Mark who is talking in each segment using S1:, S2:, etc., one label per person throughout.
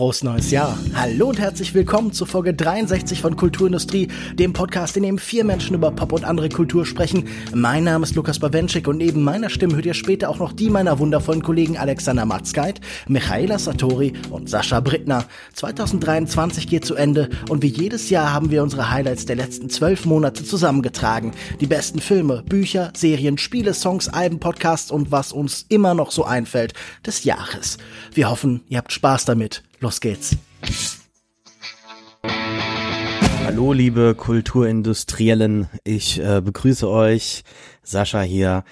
S1: frohes neues Jahr. Hallo und herzlich willkommen zur Folge 63 von Kulturindustrie, dem Podcast, in dem vier Menschen über Pop und andere Kultur sprechen. Mein Name ist Lukas Bawenschik und neben meiner Stimme hört ihr später auch noch die meiner wundervollen Kollegen Alexander Matzkeit, Michaela Satori und Sascha Brittner. 2023 geht zu Ende und wie jedes Jahr haben wir unsere Highlights der letzten zwölf Monate zusammengetragen. Die besten Filme, Bücher, Serien, Spiele, Songs, Alben, Podcasts und was uns immer noch so einfällt des Jahres. Wir hoffen, ihr habt Spaß damit. Los geht's.
S2: Hallo liebe Kulturindustriellen, ich äh, begrüße euch, Sascha hier.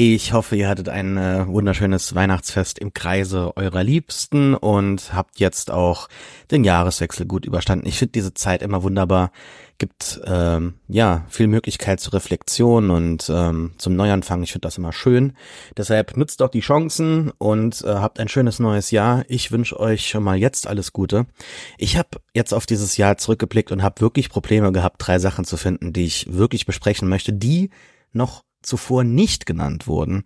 S2: Ich hoffe, ihr hattet ein äh, wunderschönes Weihnachtsfest im Kreise eurer Liebsten und habt jetzt auch den Jahreswechsel gut überstanden. Ich finde diese Zeit immer wunderbar gibt ähm, ja viel Möglichkeit zur Reflexion und ähm, zum Neuanfang. Ich finde das immer schön. Deshalb nutzt doch die Chancen und äh, habt ein schönes neues Jahr. Ich wünsche euch schon mal jetzt alles Gute. Ich habe jetzt auf dieses Jahr zurückgeblickt und habe wirklich Probleme gehabt, drei Sachen zu finden, die ich wirklich besprechen möchte, die noch zuvor nicht genannt wurden.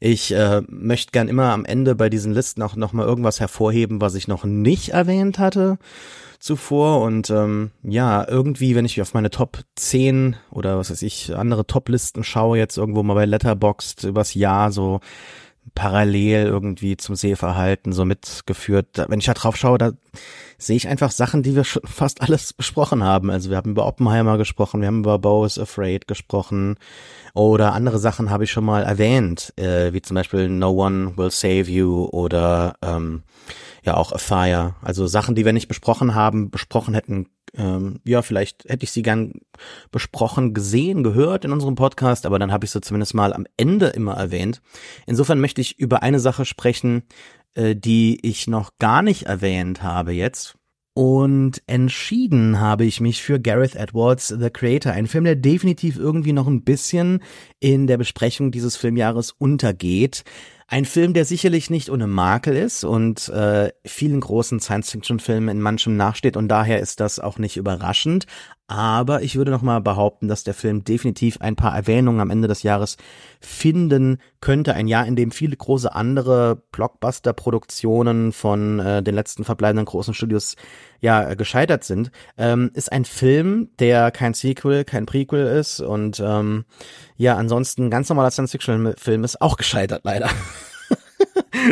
S2: Ich äh, möchte gern immer am Ende bei diesen Listen auch noch mal irgendwas hervorheben, was ich noch nicht erwähnt hatte zuvor und ähm, ja, irgendwie, wenn ich auf meine Top 10 oder was weiß ich, andere Top-Listen schaue, jetzt irgendwo mal bei Letterboxd übers Jahr so parallel irgendwie zum Sehverhalten so mitgeführt. Wenn ich da drauf schaue, da sehe ich einfach Sachen, die wir schon fast alles besprochen haben. Also wir haben über Oppenheimer gesprochen, wir haben über Bo is Afraid gesprochen oder andere Sachen habe ich schon mal erwähnt, äh, wie zum Beispiel No One Will Save You oder ähm, ja auch A Fire. Also Sachen, die wir nicht besprochen haben, besprochen hätten. Ähm, ja, vielleicht hätte ich sie gern besprochen, gesehen, gehört in unserem Podcast, aber dann habe ich sie zumindest mal am Ende immer erwähnt. Insofern möchte ich über eine Sache sprechen, äh, die ich noch gar nicht erwähnt habe jetzt. Und entschieden habe ich mich für Gareth Edwards The Creator, ein Film, der definitiv irgendwie noch ein bisschen in der Besprechung dieses Filmjahres untergeht. Ein Film, der sicherlich nicht ohne Makel ist und äh, vielen großen Science-Fiction-Filmen in manchem nachsteht und daher ist das auch nicht überraschend. Aber ich würde noch mal behaupten, dass der Film definitiv ein paar Erwähnungen am Ende des Jahres finden könnte. Ein Jahr, in dem viele große andere Blockbuster-Produktionen von äh, den letzten verbleibenden großen Studios ja gescheitert sind. Ähm, ist ein Film, der kein Sequel, kein Prequel ist und ähm, ja, ansonsten ganz normaler Science-Fiction-Film ist auch gescheitert leider.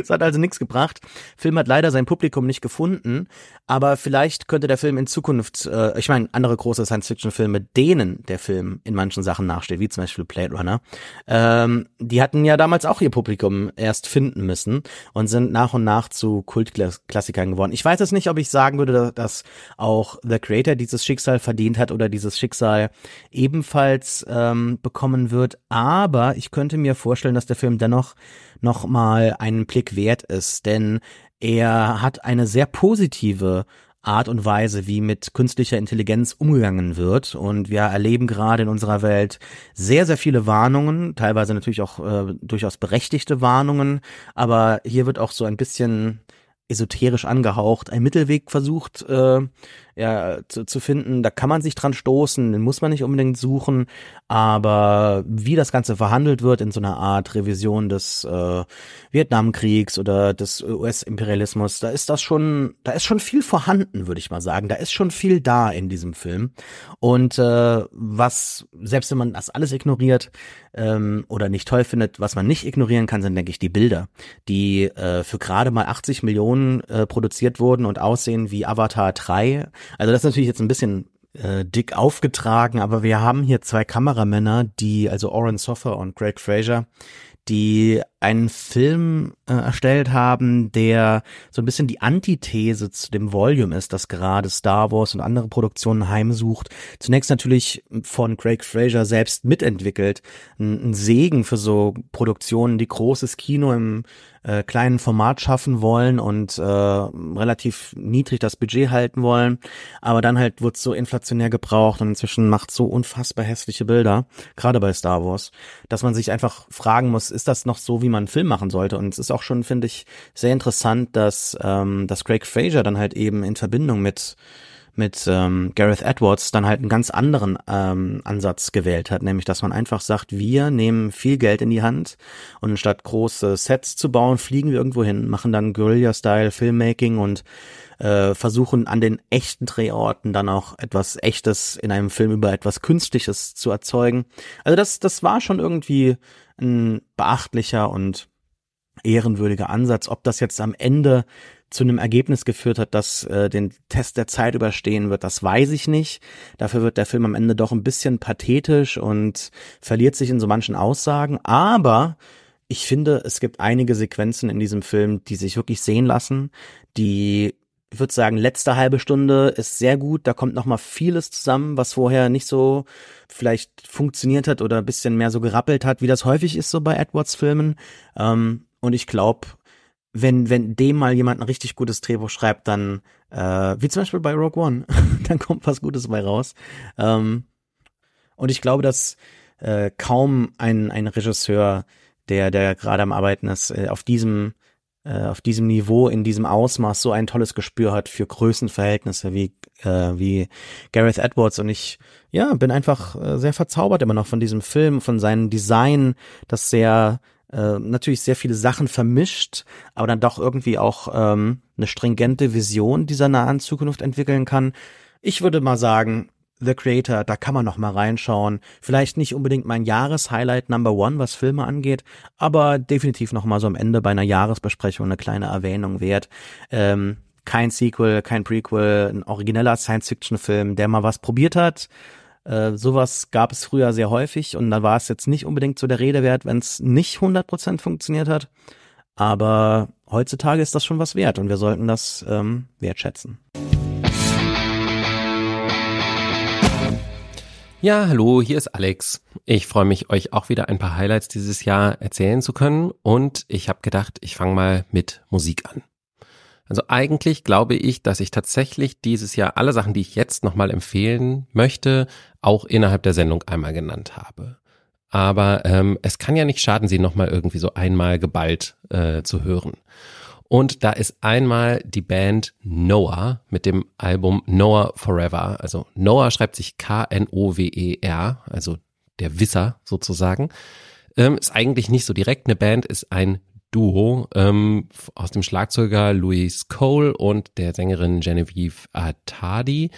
S2: Es hat also nichts gebracht. Film hat leider sein Publikum nicht gefunden, aber vielleicht könnte der Film in Zukunft, äh, ich meine, andere große Science-Fiction-Filme, denen der Film in manchen Sachen nachsteht, wie zum Beispiel Blade Runner, ähm, die hatten ja damals auch ihr Publikum erst finden müssen und sind nach und nach zu Kultklassikern geworden. Ich weiß jetzt nicht, ob ich sagen würde, dass auch The Creator dieses Schicksal verdient hat oder dieses Schicksal ebenfalls ähm, bekommen wird, aber ich könnte mir vorstellen, dass der Film dennoch noch mal einen Blick wert ist, denn er hat eine sehr positive Art und Weise, wie mit künstlicher Intelligenz umgegangen wird. Und wir erleben gerade in unserer Welt sehr, sehr viele Warnungen, teilweise natürlich auch äh, durchaus berechtigte Warnungen, aber hier wird auch so ein bisschen esoterisch angehaucht, ein Mittelweg versucht äh, ja, zu, zu finden. Da kann man sich dran stoßen, den muss man nicht unbedingt suchen, aber wie das Ganze verhandelt wird in so einer Art Revision des äh, Vietnamkriegs oder des US-Imperialismus, da ist das schon, da ist schon viel vorhanden, würde ich mal sagen. Da ist schon viel da in diesem Film. Und äh, was, selbst wenn man das alles ignoriert ähm, oder nicht toll findet, was man nicht ignorieren kann, sind, denke ich, die Bilder, die äh, für gerade mal 80 Millionen äh, produziert wurden und aussehen wie Avatar 3 also das ist natürlich jetzt ein bisschen äh, dick aufgetragen, aber wir haben hier zwei Kameramänner, die, also Oren Soffer und Greg Fraser, die einen Film äh, erstellt haben, der so ein bisschen die Antithese zu dem Volume ist, das gerade Star Wars und andere Produktionen heimsucht. Zunächst natürlich von Craig Fraser selbst mitentwickelt. Ein, ein Segen für so Produktionen, die großes Kino im äh, kleinen Format schaffen wollen und äh, relativ niedrig das Budget halten wollen. Aber dann halt wird so inflationär gebraucht und inzwischen macht so unfassbar hässliche Bilder, gerade bei Star Wars, dass man sich einfach fragen muss, ist das noch so, wie man einen Film machen sollte? Und es ist auch schon, finde ich, sehr interessant, dass, ähm, dass Craig Fraser dann halt eben in Verbindung mit mit ähm, Gareth Edwards dann halt einen ganz anderen ähm, Ansatz gewählt hat, nämlich dass man einfach sagt, wir nehmen viel Geld in die Hand und statt große Sets zu bauen, fliegen wir irgendwo hin, machen dann Guerilla-Style Filmmaking und äh, versuchen an den echten Drehorten dann auch etwas Echtes in einem Film über etwas Künstliches zu erzeugen. Also das, das war schon irgendwie ein beachtlicher und ehrenwürdiger Ansatz. Ob das jetzt am Ende zu einem Ergebnis geführt hat, das äh, den Test der Zeit überstehen wird, das weiß ich nicht. Dafür wird der Film am Ende doch ein bisschen pathetisch und verliert sich in so manchen Aussagen. Aber ich finde, es gibt einige Sequenzen in diesem Film, die sich wirklich sehen lassen, die ich würde sagen, letzte halbe Stunde ist sehr gut. Da kommt noch mal vieles zusammen, was vorher nicht so vielleicht funktioniert hat oder ein bisschen mehr so gerappelt hat, wie das häufig ist so bei Edwards-Filmen. Ähm, und ich glaube, wenn, wenn dem mal jemand ein richtig gutes Drehbuch schreibt, dann, äh, wie zum Beispiel bei Rogue One, dann kommt was Gutes bei raus. Ähm, und ich glaube, dass äh, kaum ein, ein Regisseur, der, der gerade am Arbeiten ist, äh, auf diesem äh, auf diesem Niveau, in diesem Ausmaß so ein tolles Gespür hat für Größenverhältnisse wie, äh, wie Gareth Edwards. Und ich, ja, bin einfach äh, sehr verzaubert immer noch von diesem Film, von seinem Design, das sehr äh, natürlich sehr viele Sachen vermischt, aber dann doch irgendwie auch ähm, eine stringente Vision dieser nahen Zukunft entwickeln kann. Ich würde mal sagen, The Creator, da kann man noch mal reinschauen. Vielleicht nicht unbedingt mein Jahreshighlight Number One, was Filme angeht, aber definitiv noch mal so am Ende bei einer Jahresbesprechung eine kleine Erwähnung wert. Ähm, kein Sequel, kein Prequel, ein origineller Science-Fiction-Film, der mal was probiert hat äh, sowas gab es früher sehr häufig und da war es jetzt nicht unbedingt so der Rede wert, wenn es nicht 100% funktioniert hat. Aber heutzutage ist das schon was wert und wir sollten das ähm, wertschätzen.
S3: Ja, hallo, hier ist Alex. Ich freue mich, euch auch wieder ein paar Highlights dieses Jahr erzählen zu können und ich habe gedacht, ich fange mal mit Musik an. Also eigentlich glaube ich, dass ich tatsächlich dieses Jahr alle Sachen, die ich jetzt nochmal empfehlen möchte, auch innerhalb der Sendung einmal genannt habe. Aber ähm, es kann ja nicht schaden, sie nochmal irgendwie so einmal geballt äh, zu hören. Und da ist einmal die Band Noah mit dem Album Noah Forever. Also Noah schreibt sich K-N-O-W-E-R, also der Wisser sozusagen. Ähm, ist eigentlich nicht so direkt eine Band, ist ein Duo ähm, aus dem Schlagzeuger Louis Cole und der Sängerin Genevieve Atadi.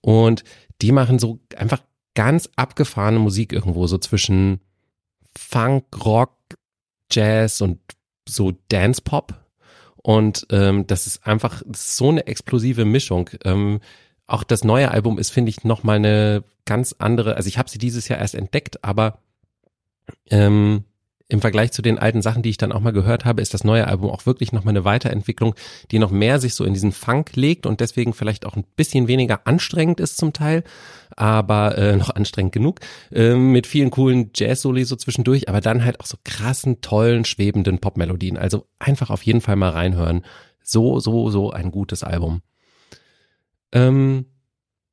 S3: Und die machen so einfach ganz abgefahrene Musik irgendwo, so zwischen Funk, Rock, Jazz und so Dance Pop. Und ähm, das ist einfach so eine explosive Mischung. Ähm, auch das neue Album ist, finde ich, nochmal eine ganz andere. Also ich habe sie dieses Jahr erst entdeckt, aber ähm, im Vergleich zu den alten Sachen, die ich dann auch mal gehört habe, ist das neue Album auch wirklich nochmal eine Weiterentwicklung, die noch mehr sich so in diesen Funk legt und deswegen vielleicht auch ein bisschen weniger anstrengend ist zum Teil, aber äh, noch anstrengend genug, äh, mit vielen coolen Jazz-Soli so zwischendurch, aber dann halt auch so krassen, tollen, schwebenden Popmelodien. Also einfach auf jeden Fall mal reinhören. So, so, so ein gutes Album. Ähm,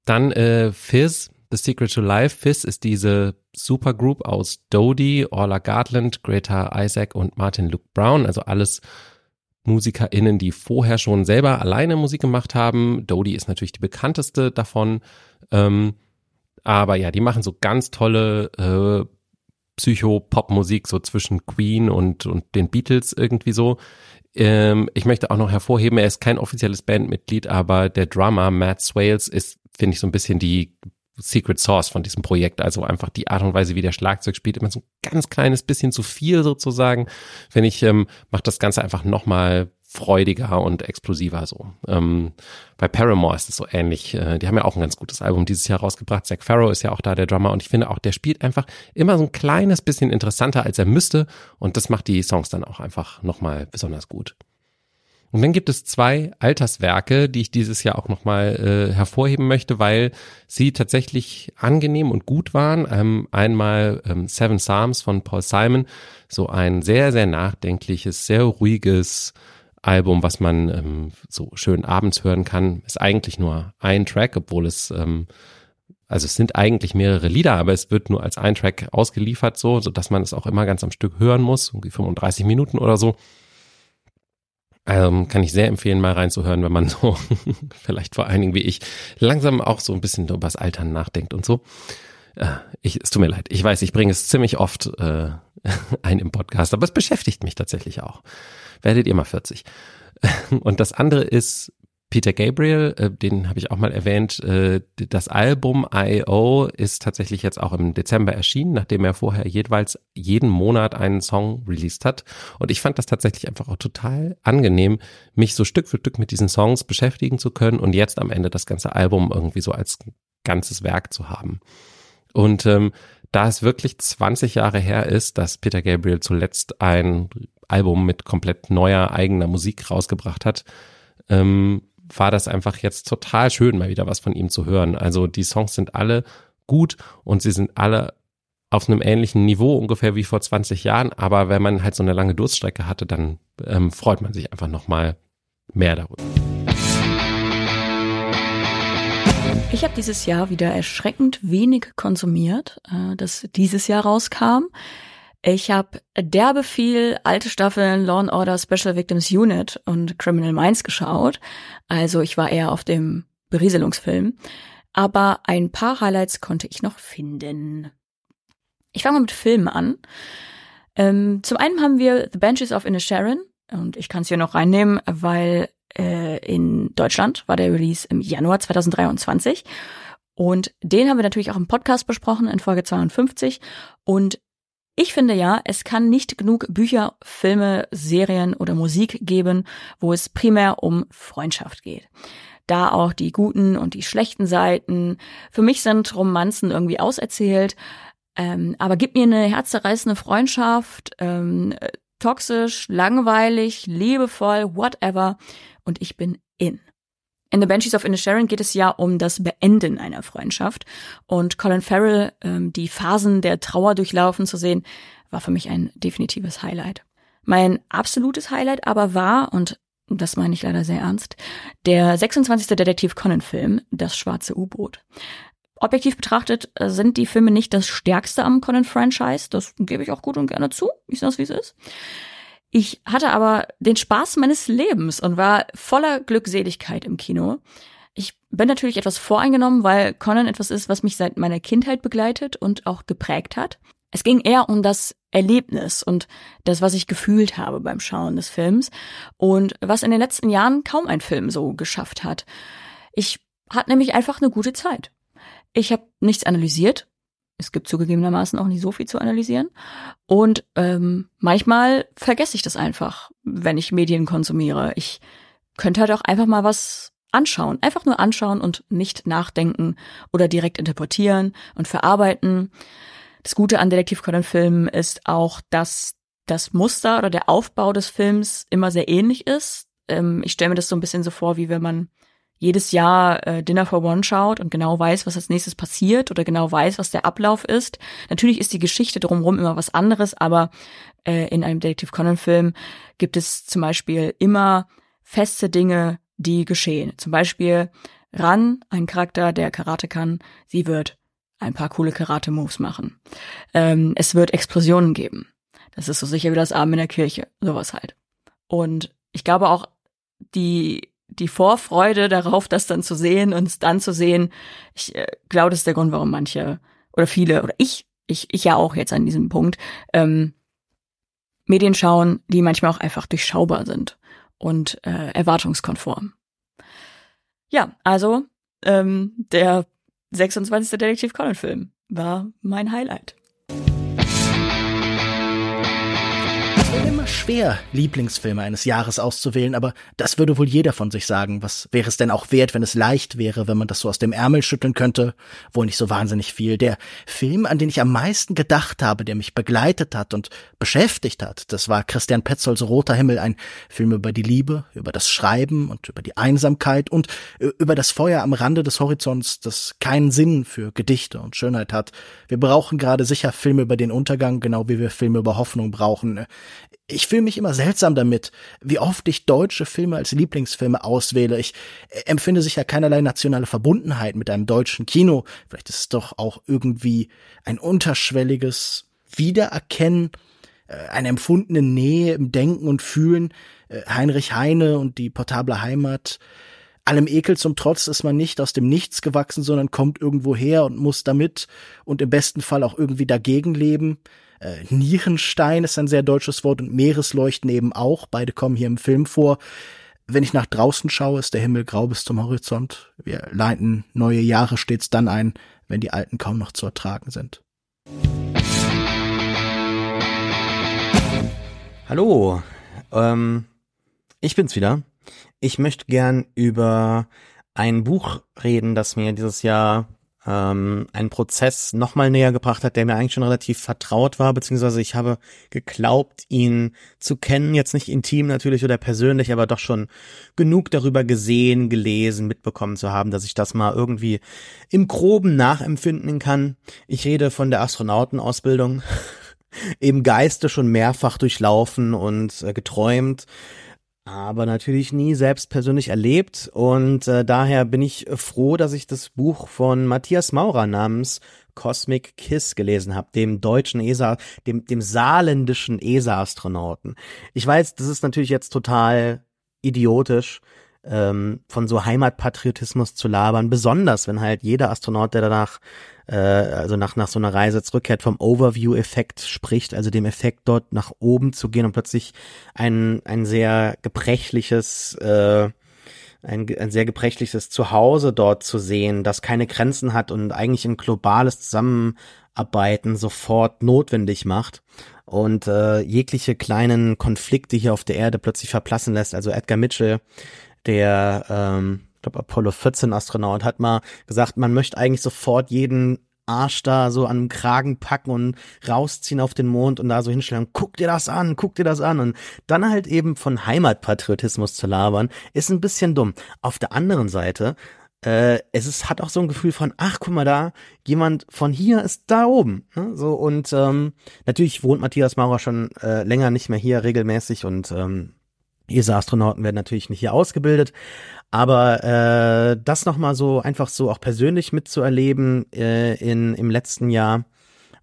S3: dann äh, Fizz The Secret to Life. Fizz ist diese Supergroup aus Dodie, Orla Gartland, Greta Isaac und Martin Luke Brown. Also alles MusikerInnen, die vorher schon selber alleine Musik gemacht haben. Dodie ist natürlich die bekannteste davon. Ähm, aber ja, die machen so ganz tolle äh, Psycho-Pop-Musik, so zwischen Queen und, und den Beatles irgendwie so. Ähm, ich möchte auch noch hervorheben, er ist kein offizielles Bandmitglied, aber der Drummer Matt Swales ist, finde ich, so ein bisschen die Secret Source von diesem Projekt. Also einfach die Art und Weise, wie der Schlagzeug spielt, immer so ein ganz kleines bisschen zu viel sozusagen. Wenn ich, ähm, macht das Ganze einfach nochmal freudiger und explosiver so. Ähm, bei Paramore ist es so ähnlich. Äh, die haben ja auch ein ganz gutes Album dieses Jahr rausgebracht. Zach Farrow ist ja auch da der Drummer und ich finde auch, der spielt einfach immer so ein kleines bisschen interessanter, als er müsste und das macht die Songs dann auch einfach nochmal besonders gut. Und dann gibt es zwei Alterswerke, die ich dieses Jahr auch nochmal äh, hervorheben möchte, weil sie tatsächlich angenehm und gut waren. Ähm, einmal ähm, Seven Psalms von Paul Simon, so ein sehr, sehr nachdenkliches, sehr ruhiges Album, was man ähm, so schön abends hören kann. Ist eigentlich nur ein Track, obwohl es ähm, also es sind eigentlich mehrere Lieder, aber es wird nur als ein Track ausgeliefert, so, so dass man es auch immer ganz am Stück hören muss, irgendwie 35 Minuten oder so. Ähm, kann ich sehr empfehlen, mal reinzuhören, wenn man so, vielleicht vor allen Dingen wie ich, langsam auch so ein bisschen über das Altern nachdenkt und so. Äh, ich, es tut mir leid. Ich weiß, ich bringe es ziemlich oft äh, ein im Podcast, aber es beschäftigt mich tatsächlich auch. Werdet ihr mal 40. Und das andere ist Peter Gabriel, äh, den habe ich auch mal erwähnt. Äh, das Album I.O. ist tatsächlich jetzt auch im Dezember erschienen, nachdem er vorher jeweils jeden Monat einen Song released hat. Und ich fand das tatsächlich einfach auch total angenehm, mich so Stück für Stück mit diesen Songs beschäftigen zu können und jetzt am Ende das ganze Album irgendwie so als ganzes Werk zu haben. Und ähm, da es wirklich 20 Jahre her ist, dass Peter Gabriel zuletzt ein Album mit komplett neuer eigener Musik rausgebracht hat, ähm, war das einfach jetzt total schön, mal wieder was von ihm zu hören. Also die Songs sind alle gut und sie sind alle auf einem ähnlichen Niveau ungefähr wie vor 20 Jahren, aber wenn man halt so eine lange Durststrecke hatte, dann ähm, freut man sich einfach nochmal mehr darüber.
S4: Ich habe dieses Jahr wieder erschreckend wenig konsumiert, äh, das dieses Jahr rauskam. Ich habe derbe viel alte Staffeln Law and Order Special Victims Unit und Criminal Minds geschaut. Also ich war eher auf dem Berieselungsfilm. Aber ein paar Highlights konnte ich noch finden. Ich fange mal mit Filmen an. Ähm, zum einen haben wir The Benches of Inisharan. Und ich kann es hier noch reinnehmen, weil äh, in Deutschland war der Release im Januar 2023. Und den haben wir natürlich auch im Podcast besprochen in Folge 52. Und ich finde ja, es kann nicht genug Bücher, Filme, Serien oder Musik geben, wo es primär um Freundschaft geht. Da auch die guten und die schlechten Seiten. Für mich sind Romanzen irgendwie auserzählt. Ähm, aber gib mir eine herzzerreißende Freundschaft, ähm, toxisch, langweilig, liebevoll, whatever. Und ich bin in. In The Banshees of Inisherin geht es ja um das Beenden einer Freundschaft. Und Colin Farrell, ähm, die Phasen der Trauer durchlaufen zu sehen, war für mich ein definitives Highlight. Mein absolutes Highlight aber war, und das meine ich leider sehr ernst, der 26. Detektiv Conan-Film, Das schwarze U-Boot. Objektiv betrachtet äh, sind die Filme nicht das stärkste am Conan-Franchise, das gebe ich auch gut und gerne zu, ich sage wie es ist. Ich hatte aber den Spaß meines Lebens und war voller Glückseligkeit im Kino. Ich bin natürlich etwas voreingenommen, weil Conan etwas ist, was mich seit meiner Kindheit begleitet und auch geprägt hat. Es ging eher um das Erlebnis und das, was ich gefühlt habe beim Schauen des Films und was in den letzten Jahren kaum ein Film so geschafft hat. Ich hatte nämlich einfach eine gute Zeit. Ich habe nichts analysiert, es gibt zugegebenermaßen auch nicht so viel zu analysieren. Und ähm, manchmal vergesse ich das einfach, wenn ich Medien konsumiere. Ich könnte halt auch einfach mal was anschauen. Einfach nur anschauen und nicht nachdenken oder direkt interpretieren und verarbeiten. Das Gute an Detektiv Conan-Filmen ist auch, dass das Muster oder der Aufbau des Films immer sehr ähnlich ist. Ähm, ich stelle mir das so ein bisschen so vor, wie wenn man jedes Jahr äh, Dinner for One schaut und genau weiß, was als nächstes passiert oder genau weiß, was der Ablauf ist. Natürlich ist die Geschichte drumherum immer was anderes, aber äh, in einem Detective Conan-Film gibt es zum Beispiel immer feste Dinge, die geschehen. Zum Beispiel Ran, ein Charakter, der Karate kann, sie wird ein paar coole Karate-Moves machen. Ähm, es wird Explosionen geben. Das ist so sicher wie das Abend in der Kirche, sowas halt. Und ich glaube auch, die die Vorfreude darauf, das dann zu sehen und es dann zu sehen, ich äh, glaube, das ist der Grund, warum manche oder viele oder ich, ich, ich ja auch jetzt an diesem Punkt, ähm, Medien schauen, die manchmal auch einfach durchschaubar sind und äh, erwartungskonform. Ja, also ähm, der 26. Detektiv Conan Film war mein Highlight.
S1: Schwer, Lieblingsfilme eines Jahres auszuwählen, aber das würde wohl jeder von sich sagen. Was wäre es denn auch wert, wenn es leicht wäre, wenn man das so aus dem Ärmel schütteln könnte? Wohl nicht so wahnsinnig viel. Der Film, an den ich am meisten gedacht habe, der mich begleitet hat und beschäftigt hat, das war Christian Petzolds Roter Himmel, ein Film über die Liebe, über das Schreiben und über die Einsamkeit und über das Feuer am Rande des Horizonts, das keinen Sinn für Gedichte und Schönheit hat. Wir brauchen gerade sicher Filme über den Untergang, genau wie wir Filme über Hoffnung brauchen ich fühle mich immer seltsam damit, wie oft ich deutsche Filme als Lieblingsfilme auswähle. Ich äh, empfinde sicher keinerlei nationale Verbundenheit mit einem deutschen Kino. Vielleicht ist es doch auch irgendwie ein unterschwelliges Wiedererkennen äh, eine empfundene Nähe im Denken und Fühlen. Äh, Heinrich Heine und die portable Heimat. Allem Ekel zum Trotz ist man nicht aus dem Nichts gewachsen, sondern kommt irgendwo her und muss damit und im besten Fall auch irgendwie dagegen leben. Äh, Nierenstein ist ein sehr deutsches Wort und Meeresleuchten eben auch. Beide kommen hier im Film vor. Wenn ich nach draußen schaue, ist der Himmel grau bis zum Horizont. Wir leiten neue Jahre stets dann ein, wenn die alten kaum noch zu ertragen sind.
S2: Hallo, ähm, ich bin's wieder. Ich möchte gern über ein Buch reden, das mir dieses Jahr ähm, einen Prozess nochmal näher gebracht hat, der mir eigentlich schon relativ vertraut war, beziehungsweise ich habe geglaubt, ihn zu kennen, jetzt nicht intim natürlich oder persönlich, aber doch schon genug darüber gesehen, gelesen, mitbekommen zu haben, dass ich das mal irgendwie im groben nachempfinden kann. Ich rede von der Astronautenausbildung, im Geiste schon mehrfach durchlaufen und äh, geträumt aber natürlich nie selbst persönlich erlebt und äh, daher bin ich froh, dass ich das Buch von Matthias Maurer namens Cosmic Kiss gelesen habe, dem deutschen ESA, dem dem saarländischen ESA-Astronauten. Ich weiß, das ist natürlich jetzt total idiotisch, ähm, von so Heimatpatriotismus zu labern, besonders wenn halt jeder Astronaut, der danach äh, also nach, nach so einer Reise zurückkehrt, vom Overview-Effekt spricht, also dem Effekt dort nach oben zu gehen und plötzlich ein, ein sehr gebrechliches, äh, ein, ein sehr gebrechliches Zuhause dort zu sehen, das keine Grenzen hat und eigentlich ein globales Zusammenarbeiten sofort notwendig macht und äh, jegliche kleinen Konflikte hier auf der Erde plötzlich verplassen lässt. Also Edgar Mitchell, der ähm, ich glaube Apollo 14 Astronaut, hat mal gesagt, man möchte eigentlich sofort jeden Arsch da so an den Kragen packen und rausziehen auf den Mond und da so hinstellen, guck dir das an, guck dir das an und dann halt eben von Heimatpatriotismus zu labern, ist ein bisschen dumm. Auf der anderen Seite, äh, es ist, hat auch so ein Gefühl von, ach, guck mal da, jemand von hier ist da oben. Ne? So und ähm, natürlich wohnt Matthias Maurer schon äh, länger nicht mehr hier regelmäßig und ähm, ESA-Astronauten werden natürlich nicht hier ausgebildet, aber äh, das nochmal so einfach so auch persönlich mitzuerleben äh, in, im letzten Jahr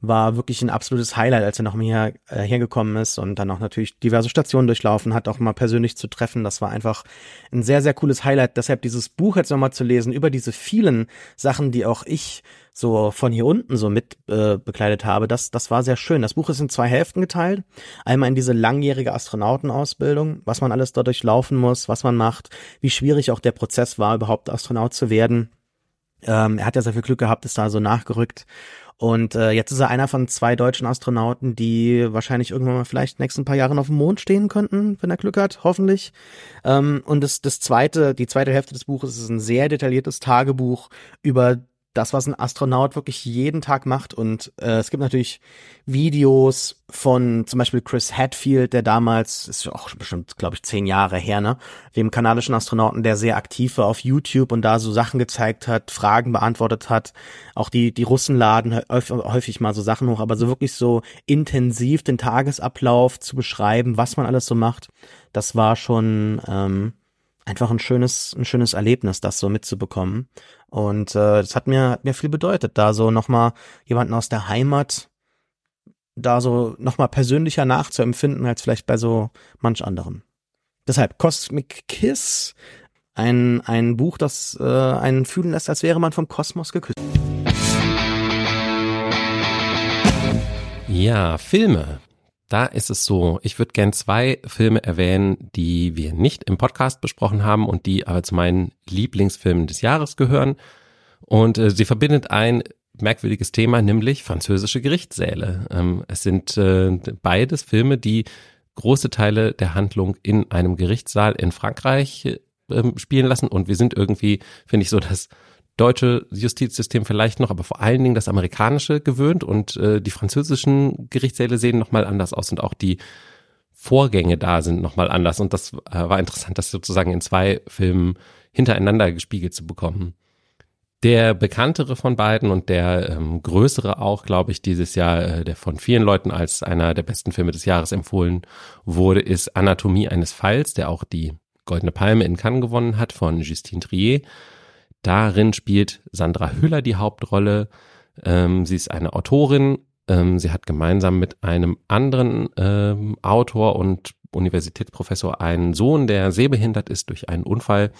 S2: war wirklich ein absolutes Highlight, als er noch mal äh, hergekommen ist und dann auch natürlich diverse Stationen durchlaufen hat, auch mal persönlich zu treffen. Das war einfach ein sehr, sehr cooles Highlight. Deshalb dieses Buch jetzt nochmal zu lesen über diese vielen Sachen, die auch ich so von hier unten so mit äh, bekleidet habe, das, das war sehr schön. Das Buch ist in zwei Hälften geteilt. Einmal in diese langjährige Astronautenausbildung, was man alles dort durchlaufen muss, was man macht, wie schwierig auch der Prozess war, überhaupt Astronaut zu werden. Ähm, er hat ja sehr viel Glück gehabt, ist da so nachgerückt. Und äh, jetzt ist er einer von zwei deutschen Astronauten, die wahrscheinlich irgendwann mal vielleicht nächsten paar Jahren auf dem Mond stehen könnten, wenn er Glück hat, hoffentlich. Ähm, und das, das zweite, die zweite Hälfte des Buches ist ein sehr detailliertes Tagebuch über das, was ein Astronaut wirklich jeden Tag macht. Und äh, es gibt natürlich Videos von zum Beispiel Chris Hadfield, der damals, ist auch bestimmt, glaube ich, zehn Jahre her, ne, dem kanadischen Astronauten, der sehr aktiv war auf YouTube und da so Sachen gezeigt hat, Fragen beantwortet hat. Auch die, die Russen laden häufig mal so Sachen hoch, aber so wirklich so intensiv den Tagesablauf zu beschreiben, was man alles so macht, das war schon ähm, einfach ein schönes, ein schönes Erlebnis, das so mitzubekommen. Und äh, das hat mir, hat mir viel bedeutet, da so nochmal jemanden aus der Heimat da so nochmal persönlicher nachzuempfinden als vielleicht bei so manch anderem. Deshalb Cosmic Kiss, ein, ein Buch, das äh, einen fühlen lässt, als wäre man vom Kosmos geküsst.
S3: Ja, Filme. Da ist es so, ich würde gern zwei Filme erwähnen, die wir nicht im Podcast besprochen haben und die aber zu meinen Lieblingsfilmen des Jahres gehören. Und äh, sie verbindet ein merkwürdiges Thema, nämlich französische Gerichtssäle. Ähm, es sind äh, beides Filme, die große Teile der Handlung in einem Gerichtssaal in Frankreich äh, spielen lassen. Und wir sind irgendwie, finde ich, so das deutsche Justizsystem vielleicht noch, aber vor allen Dingen das amerikanische gewöhnt und äh, die französischen Gerichtssäle sehen nochmal anders aus und auch die Vorgänge da sind nochmal anders. Und das äh, war interessant, das sozusagen in zwei Filmen hintereinander gespiegelt zu bekommen. Der bekanntere von beiden und der ähm, größere auch, glaube ich, dieses Jahr, äh, der von vielen Leuten als einer der besten Filme des Jahres empfohlen wurde, ist Anatomie eines Falls, der auch die Goldene Palme in Cannes gewonnen hat von Justine Trier. Darin spielt Sandra Hüller die Hauptrolle. Ähm, sie ist eine Autorin Ähm, sie hat gemeinsam mit einem anderen ähm, Autor und Universitätsprofessor einen Sohn, der sehbehindert ist durch einen Unfall.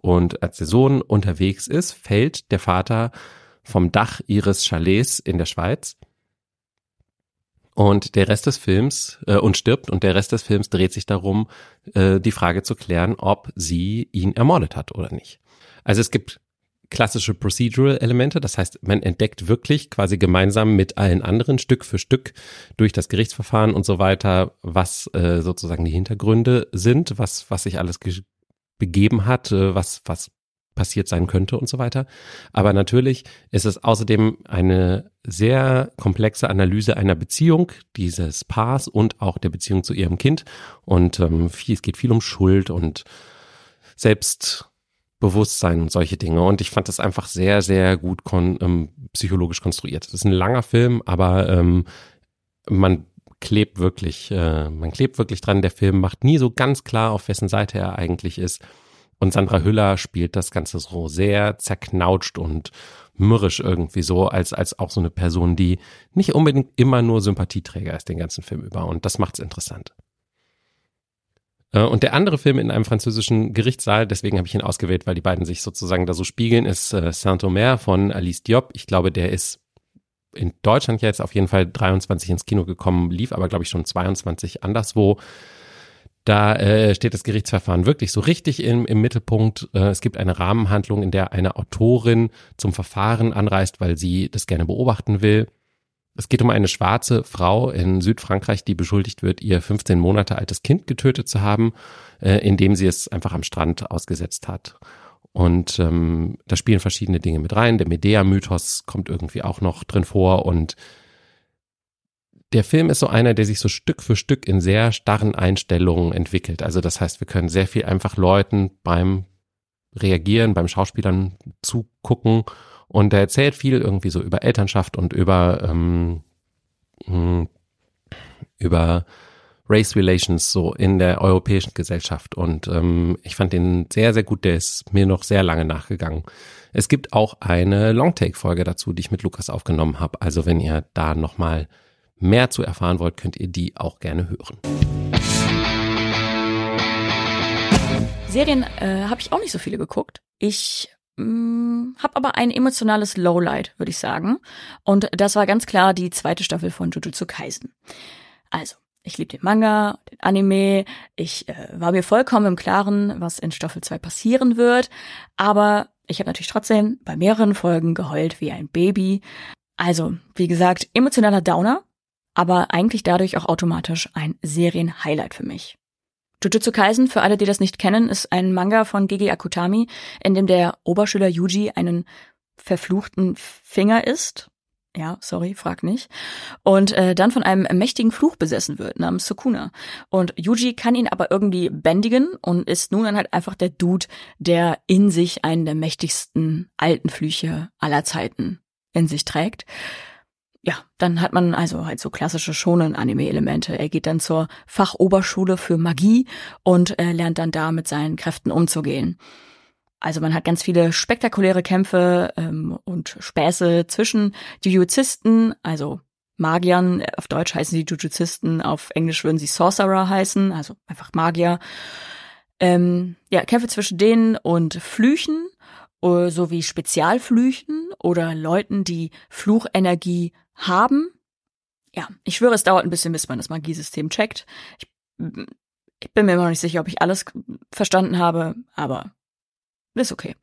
S3: Und als der Sohn unterwegs ist, fällt der Vater vom Dach ihres Chalets in der Schweiz und der Rest des Films äh, und stirbt und der Rest des Films dreht sich darum, äh, die Frage zu klären, ob sie ihn ermordet hat oder nicht. Also es gibt klassische Procedural-Elemente, das heißt, man entdeckt wirklich quasi gemeinsam mit allen anderen Stück für Stück durch das Gerichtsverfahren und so weiter, was äh, sozusagen die Hintergründe sind, was was sich alles begeben hat, äh, was was passiert sein könnte und so weiter. Aber natürlich ist es außerdem eine sehr komplexe Analyse einer Beziehung dieses Paars und auch der Beziehung zu ihrem Kind. Und ähm, viel, es geht viel um Schuld und Selbstbewusstsein und solche Dinge. Und ich fand das einfach sehr, sehr gut kon ähm, psychologisch konstruiert. Das ist ein langer Film, aber ähm, man klebt wirklich, äh, man klebt wirklich dran. Der Film macht nie so ganz klar, auf wessen Seite er eigentlich ist. Und Sandra Hüller spielt das Ganze so sehr zerknautscht und mürrisch irgendwie so, als, als auch so eine Person, die nicht unbedingt immer nur Sympathieträger ist den ganzen Film über. Und das macht's interessant. Äh, und der andere Film in einem französischen Gerichtssaal, deswegen habe ich ihn ausgewählt, weil die beiden sich sozusagen da so spiegeln, ist äh, Saint-Omer von Alice Diop. Ich glaube, der ist in Deutschland jetzt auf jeden Fall 23 ins Kino gekommen, lief aber, glaube ich, schon 22 anderswo. Da äh, steht das Gerichtsverfahren wirklich so richtig im, im Mittelpunkt. Äh, es gibt eine Rahmenhandlung, in der eine Autorin zum Verfahren anreist, weil sie das gerne beobachten will. Es geht um eine schwarze Frau in Südfrankreich, die beschuldigt wird, ihr 15 Monate altes Kind getötet zu haben, äh, indem sie es einfach am Strand ausgesetzt hat. Und ähm, da spielen verschiedene Dinge mit rein. Der Medea-Mythos kommt irgendwie auch noch drin vor und der Film ist so einer, der sich so Stück für Stück in sehr starren Einstellungen entwickelt. Also das heißt, wir können sehr viel einfach Leuten beim Reagieren, beim Schauspielern zugucken und er erzählt viel irgendwie so über Elternschaft und über ähm, hm, über Race Relations so in der europäischen Gesellschaft und ähm, ich fand den sehr sehr gut. Der ist mir noch sehr lange nachgegangen. Es gibt auch eine Longtake-Folge dazu, die ich mit Lukas aufgenommen habe. Also wenn ihr da noch mal mehr zu erfahren wollt, könnt ihr die auch gerne hören.
S4: Serien äh, habe ich auch nicht so viele geguckt. Ich mm, habe aber ein emotionales Lowlight, würde ich sagen. Und das war ganz klar die zweite Staffel von Jujutsu Kaisen. Also, ich liebe den Manga, den Anime. Ich äh, war mir vollkommen im Klaren, was in Staffel 2 passieren wird. Aber ich habe natürlich trotzdem bei mehreren Folgen geheult wie ein Baby. Also, wie gesagt, emotionaler Downer aber eigentlich dadurch auch automatisch ein Serienhighlight für mich. Jujutsu Kaisen, für alle, die das nicht kennen, ist ein Manga von Gigi Akutami, in dem der Oberschüler Yuji einen verfluchten Finger ist. Ja, sorry, frag nicht. Und äh, dann von einem mächtigen Fluch besessen wird, namens Sukuna. Und Yuji kann ihn aber irgendwie bändigen und ist nun dann halt einfach der Dude, der in sich einen der mächtigsten alten Flüche aller Zeiten in sich trägt ja, dann hat man also halt so klassische schonen Anime-Elemente. Er geht dann zur Fachoberschule für Magie und äh, lernt dann da mit seinen Kräften umzugehen. Also man hat ganz viele spektakuläre Kämpfe ähm, und Späße zwischen Jujuzisten, also Magiern, auf Deutsch heißen sie Jujuzisten, auf Englisch würden sie Sorcerer heißen, also einfach Magier. Ähm, ja, Kämpfe zwischen denen und Flüchen sowie Spezialflüchen oder Leuten, die Fluchenergie haben. Ja, ich schwöre, es dauert ein bisschen, bis man das Magiesystem checkt. Ich, ich bin mir immer noch nicht sicher, ob ich alles verstanden habe, aber ist okay.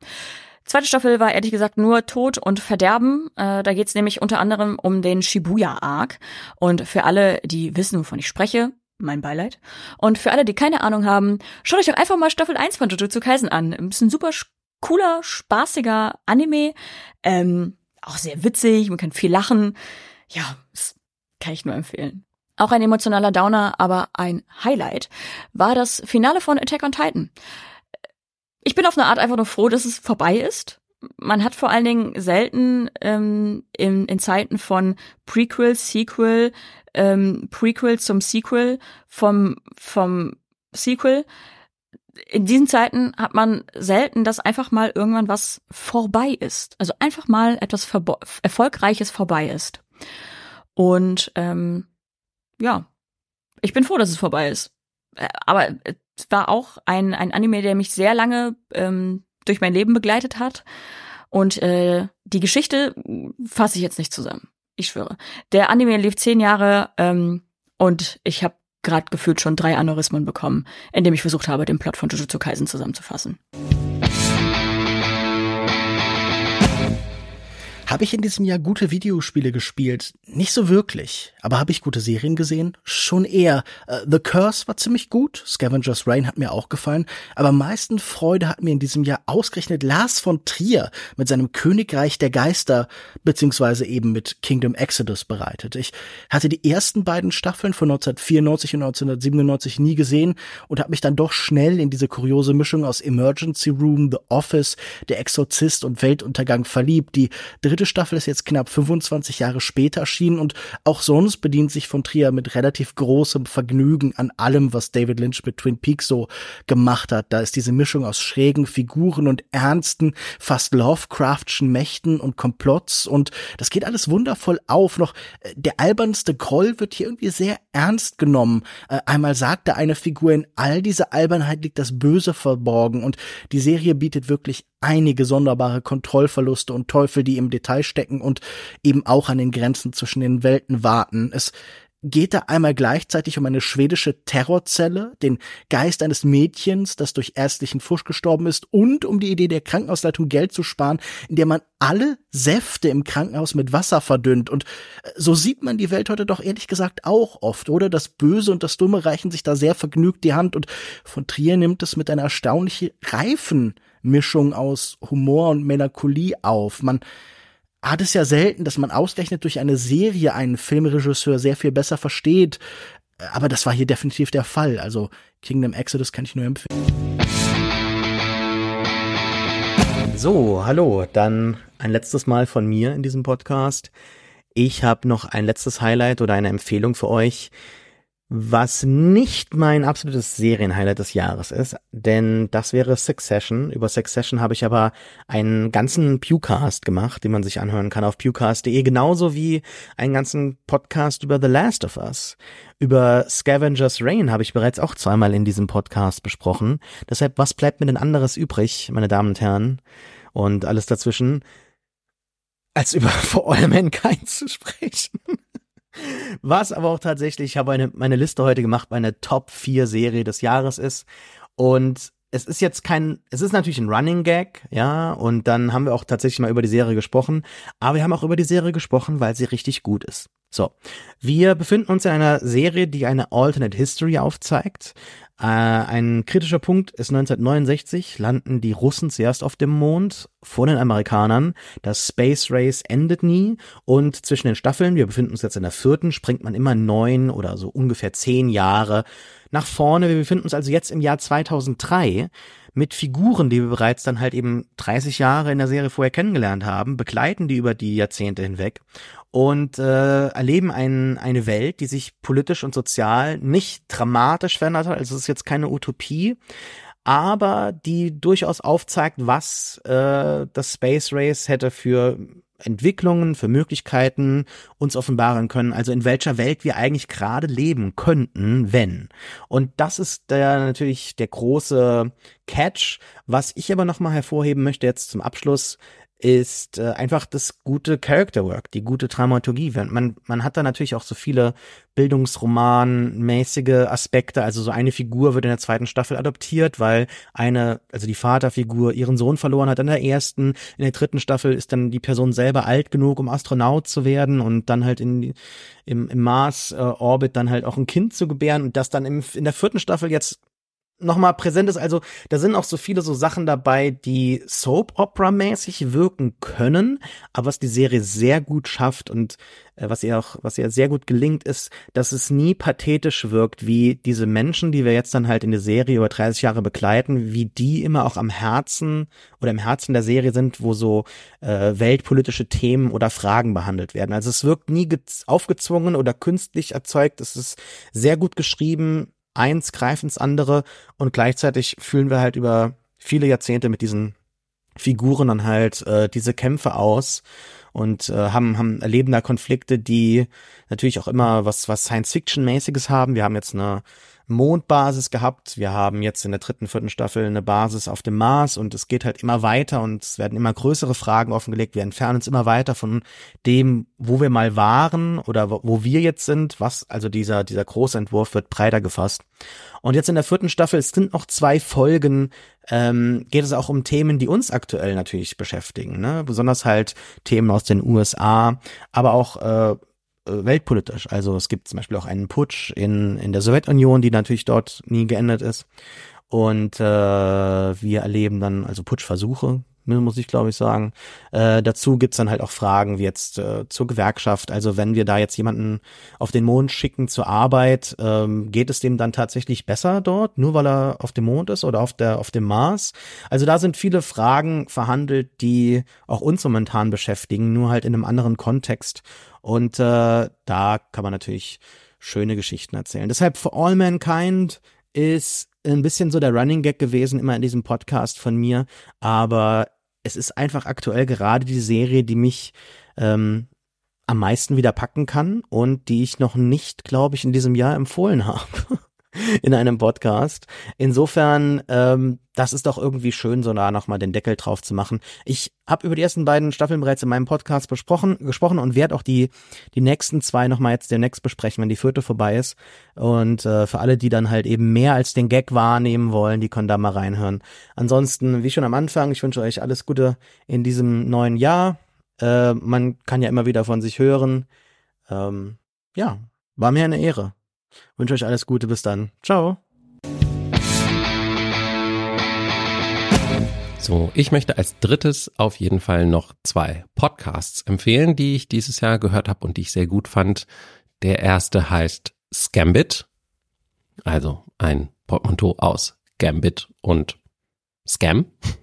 S4: Zweite Staffel war ehrlich gesagt nur Tod und Verderben. Äh, da geht's nämlich unter anderem um den Shibuya-Arc. Und für alle, die wissen, wovon ich spreche, mein Beileid. Und für alle, die keine Ahnung haben, schaut euch doch einfach mal Staffel 1 von Jujutsu Kaisen an. Ist ein super cooler, spaßiger Anime. Ähm, auch sehr witzig, man kann viel lachen. Ja, kann ich nur empfehlen. Auch ein emotionaler Downer, aber ein Highlight war das Finale von Attack on Titan. Ich bin auf eine Art einfach nur froh, dass es vorbei ist. Man hat vor allen Dingen selten ähm, in, in Zeiten von Prequel, Sequel, ähm, Prequel zum Sequel, vom, vom Sequel in diesen Zeiten hat man selten, dass einfach mal irgendwann was vorbei ist. Also einfach mal etwas Erfolgreiches vorbei ist. Und ähm, ja, ich bin froh, dass es vorbei ist. Äh, aber es war auch ein, ein Anime, der mich sehr lange ähm, durch mein Leben begleitet hat. Und äh, die Geschichte fasse ich jetzt nicht zusammen. Ich schwöre. Der Anime lief zehn Jahre ähm, und ich habe gerade gefühlt schon drei Aneurysmen bekommen, indem ich versucht habe, den Plot von Jujutsu Kaisen zusammenzufassen.
S1: Habe ich in diesem Jahr gute Videospiele gespielt? Nicht so wirklich. Aber habe ich gute Serien gesehen? Schon eher. Uh, The Curse war ziemlich gut. Scavenger's Reign hat mir auch gefallen. Aber am meisten Freude hat mir in diesem Jahr ausgerechnet Lars von Trier mit seinem Königreich der Geister beziehungsweise eben mit Kingdom Exodus bereitet. Ich hatte die ersten beiden Staffeln von 1994 und 1997 nie gesehen und habe mich dann doch schnell in diese kuriose Mischung aus Emergency Room, The Office, Der Exorzist und Weltuntergang verliebt. Die dritte dritte Staffel ist jetzt knapp 25 Jahre später erschienen und auch sonst bedient sich von Trier mit relativ großem Vergnügen an allem, was David Lynch mit Twin Peaks so gemacht hat. Da ist diese Mischung aus schrägen Figuren und ernsten, fast Lovecraftschen Mächten und Komplotts und das geht alles wundervoll auf. Noch äh, der albernste Groll wird hier irgendwie sehr ernst genommen. Äh, einmal sagte eine Figur, in all dieser Albernheit liegt das Böse verborgen und die Serie bietet wirklich einige sonderbare Kontrollverluste und Teufel, die im Detail stecken und eben auch an den Grenzen zwischen den Welten warten. Es geht da einmal gleichzeitig um eine schwedische Terrorzelle, den Geist eines Mädchens, das durch ärztlichen Fusch gestorben ist, und um die Idee der Krankenhausleitung Geld zu sparen, indem man alle Säfte im Krankenhaus mit Wasser verdünnt. Und äh, so sieht man die Welt heute doch ehrlich gesagt auch oft, oder? Das Böse und das Dumme reichen sich da sehr vergnügt die Hand und von Trier nimmt es mit einer erstaunlich reifen Mischung aus Humor und Melancholie auf. Man hat es ja selten, dass man ausgerechnet durch eine Serie einen Filmregisseur sehr viel besser versteht. Aber das war hier definitiv der Fall. Also Kingdom Exodus kann ich nur empfehlen.
S2: So, hallo, dann ein letztes Mal von mir in diesem Podcast. Ich habe noch ein letztes Highlight oder eine Empfehlung für euch was nicht mein absolutes Serienhighlight des Jahres ist, denn das wäre Succession. Über Succession habe ich aber einen ganzen Pewcast gemacht, den man sich anhören kann auf pewcast.de, genauso wie einen ganzen Podcast über The Last of Us. Über Scavenger's Reign habe ich bereits auch zweimal in diesem Podcast besprochen. Deshalb, was bleibt mir denn anderes übrig, meine Damen und Herren, und alles dazwischen, als über For All Mankind zu sprechen? Was aber auch tatsächlich, ich habe eine, meine Liste heute gemacht, meine Top 4 Serie des Jahres ist. Und es ist jetzt kein, es ist natürlich ein Running Gag, ja, und dann haben wir auch tatsächlich mal über die Serie gesprochen, aber wir haben auch über die Serie gesprochen, weil sie richtig gut ist. So, wir befinden uns in einer Serie, die eine Alternate History aufzeigt. Äh, ein kritischer Punkt ist 1969 landen die Russen zuerst auf dem Mond vor den Amerikanern. Das Space Race endet nie und zwischen den Staffeln, wir befinden uns jetzt in der vierten, springt man immer neun oder so ungefähr zehn Jahre nach vorne. Wir befinden uns also jetzt im Jahr 2003 mit Figuren, die wir bereits dann halt eben 30 Jahre in der Serie vorher kennengelernt haben, begleiten die über die Jahrzehnte hinweg und äh, erleben ein, eine Welt, die sich politisch und sozial nicht dramatisch verändert hat. Also es ist jetzt keine Utopie, aber die durchaus aufzeigt, was äh, das Space Race hätte für Entwicklungen, für Möglichkeiten uns offenbaren können, also in welcher Welt wir eigentlich gerade leben könnten, wenn. Und das ist der natürlich der große Catch. Was ich aber nochmal hervorheben möchte jetzt zum Abschluss, ist äh, einfach das gute Character Work, die gute Dramaturgie. Man, man hat da natürlich auch so viele Bildungsroman-mäßige Aspekte. Also so eine Figur wird in der zweiten Staffel adoptiert, weil eine, also die Vaterfigur ihren Sohn verloren hat in der ersten. In der dritten Staffel ist dann die Person selber alt genug, um Astronaut zu werden und dann halt in, im, im Mars-Orbit äh, dann halt auch ein Kind zu gebären und das dann im, in der vierten Staffel jetzt nochmal präsent ist. Also da sind auch so viele so Sachen dabei, die Soap-Opera-mäßig wirken können, aber was die Serie sehr gut schafft und äh, was ihr auch, was ihr sehr gut gelingt, ist, dass es nie pathetisch wirkt, wie diese Menschen, die wir jetzt dann halt in der Serie über 30 Jahre begleiten, wie die immer auch am Herzen oder im Herzen der Serie sind, wo so äh, weltpolitische Themen oder Fragen behandelt werden. Also es wirkt nie aufgezwungen oder künstlich erzeugt. Es ist sehr gut geschrieben, eins greift ins andere und gleichzeitig fühlen wir halt über viele Jahrzehnte mit diesen Figuren dann halt äh, diese Kämpfe aus und äh, haben, haben erleben da Konflikte, die natürlich auch immer was, was Science-Fiction-mäßiges haben. Wir haben jetzt eine Mondbasis gehabt. Wir haben jetzt in der dritten, vierten Staffel eine Basis auf dem Mars und es geht halt immer weiter und es werden immer größere Fragen offengelegt. Wir entfernen uns immer weiter von dem, wo wir mal waren oder wo wir jetzt sind. Was, also dieser, dieser große Entwurf wird breiter gefasst. Und jetzt in der vierten Staffel, es sind noch zwei Folgen, ähm, geht es auch um Themen, die uns aktuell natürlich beschäftigen. Ne? Besonders halt Themen aus den USA, aber auch äh, weltpolitisch. Also es gibt zum Beispiel auch einen Putsch in, in der Sowjetunion, die natürlich dort nie geendet ist. Und äh, wir erleben dann also Putschversuche, muss ich glaube ich sagen. Äh, dazu gibt's dann halt auch Fragen wie jetzt äh, zur Gewerkschaft. Also wenn wir da jetzt jemanden auf den Mond schicken zur Arbeit, ähm, geht es dem dann tatsächlich besser dort, nur weil er auf dem Mond ist oder auf der auf dem Mars? Also da sind viele Fragen verhandelt, die auch uns momentan beschäftigen, nur halt in einem anderen Kontext. Und äh, da kann man natürlich schöne Geschichten erzählen. Deshalb For All Mankind ist ein bisschen so der Running Gag gewesen, immer in diesem Podcast von mir. Aber es ist einfach aktuell gerade die Serie, die mich ähm, am meisten wieder packen kann und die ich noch nicht, glaube ich, in diesem Jahr empfohlen habe. in einem Podcast. Insofern, ähm, das ist doch irgendwie schön, so da nochmal den Deckel drauf zu machen. Ich habe über die ersten beiden Staffeln bereits in meinem Podcast besprochen, gesprochen und werde auch die, die nächsten zwei nochmal jetzt demnächst besprechen, wenn die vierte vorbei ist. Und äh, für alle, die dann halt eben mehr als den Gag wahrnehmen wollen, die können da mal reinhören. Ansonsten, wie schon am Anfang, ich wünsche euch alles Gute in diesem neuen Jahr. Äh, man kann ja immer wieder von sich hören. Ähm, ja, war mir eine Ehre. Wünsche euch alles Gute, bis dann. Ciao.
S3: So, ich möchte als drittes auf jeden Fall noch zwei Podcasts empfehlen, die ich dieses Jahr gehört habe und die ich sehr gut fand. Der erste heißt Scambit, also ein Portmanteau aus Gambit und Scam.